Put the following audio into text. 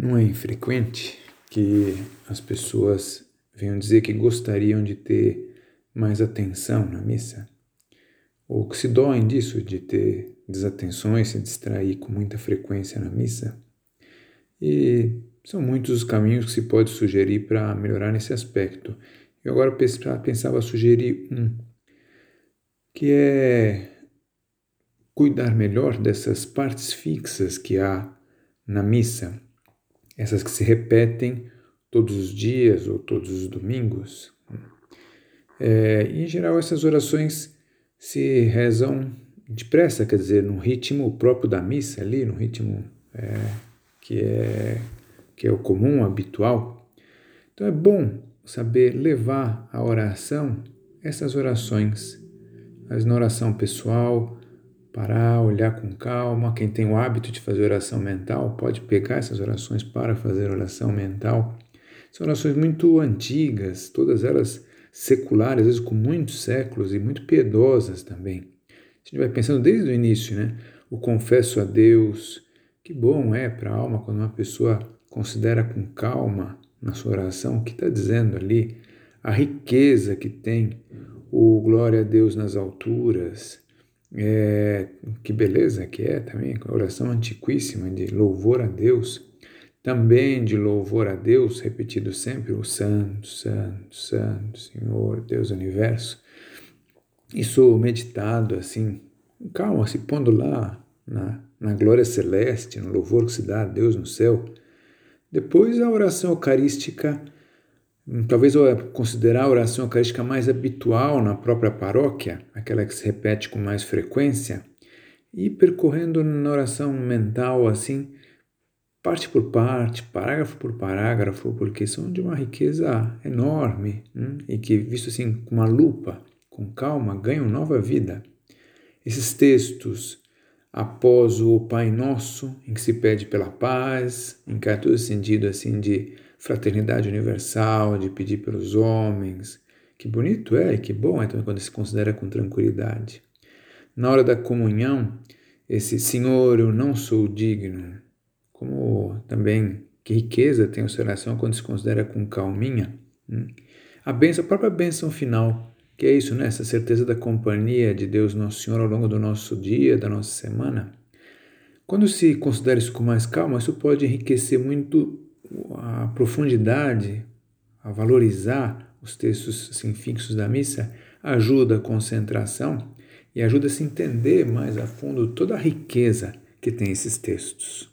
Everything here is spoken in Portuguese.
Não é infrequente que as pessoas venham dizer que gostariam de ter mais atenção na missa, ou que se doem disso, de ter desatenções, se distrair com muita frequência na missa. E são muitos os caminhos que se pode sugerir para melhorar nesse aspecto. Eu agora pensava sugerir um, que é cuidar melhor dessas partes fixas que há na missa essas que se repetem todos os dias ou todos os domingos. É, em geral, essas orações se rezam depressa, quer dizer, no ritmo próprio da missa ali, no ritmo é, que, é, que é o comum, habitual. Então é bom saber levar a oração, essas orações, mas na oração pessoal, parar, olhar com calma. Quem tem o hábito de fazer oração mental pode pegar essas orações para fazer oração mental. São orações muito antigas, todas elas seculares, às vezes com muitos séculos e muito piedosas também. A gente vai pensando desde o início, né? O confesso a Deus. Que bom é para a alma quando uma pessoa considera com calma na sua oração o que está dizendo ali, a riqueza que tem o glória a Deus nas alturas, é, que beleza que é também, oração antiquíssima de louvor a Deus, também de louvor a Deus, repetido sempre, o Santo, Santo, Santo, Senhor, Deus Universo. Isso meditado assim, calma, se pondo lá na, na glória celeste, no louvor que se dá a Deus no céu. Depois a oração eucarística talvez eu considerar a oração eucarística mais habitual na própria paróquia, aquela que se repete com mais frequência, e percorrendo na oração mental assim, parte por parte, parágrafo por parágrafo, porque são de uma riqueza enorme hum, e que, visto assim com uma lupa, com calma, ganham nova vida. Esses textos, após o Pai Nosso, em que se pede pela paz, em que há todo sentido assim de fraternidade universal, de pedir pelos homens. Que bonito é e que bom é também quando se considera com tranquilidade. Na hora da comunhão, esse Senhor, eu não sou digno, como também que riqueza tem a oração quando se considera com calminha. Hum? A benção, a própria bênção final, que é isso, né? essa certeza da companhia de Deus Nosso Senhor ao longo do nosso dia, da nossa semana. Quando se considera isso com mais calma, isso pode enriquecer muito a profundidade, a valorizar os textos assim, fixos da missa, ajuda a concentração e ajuda a se entender mais a fundo toda a riqueza que tem esses textos.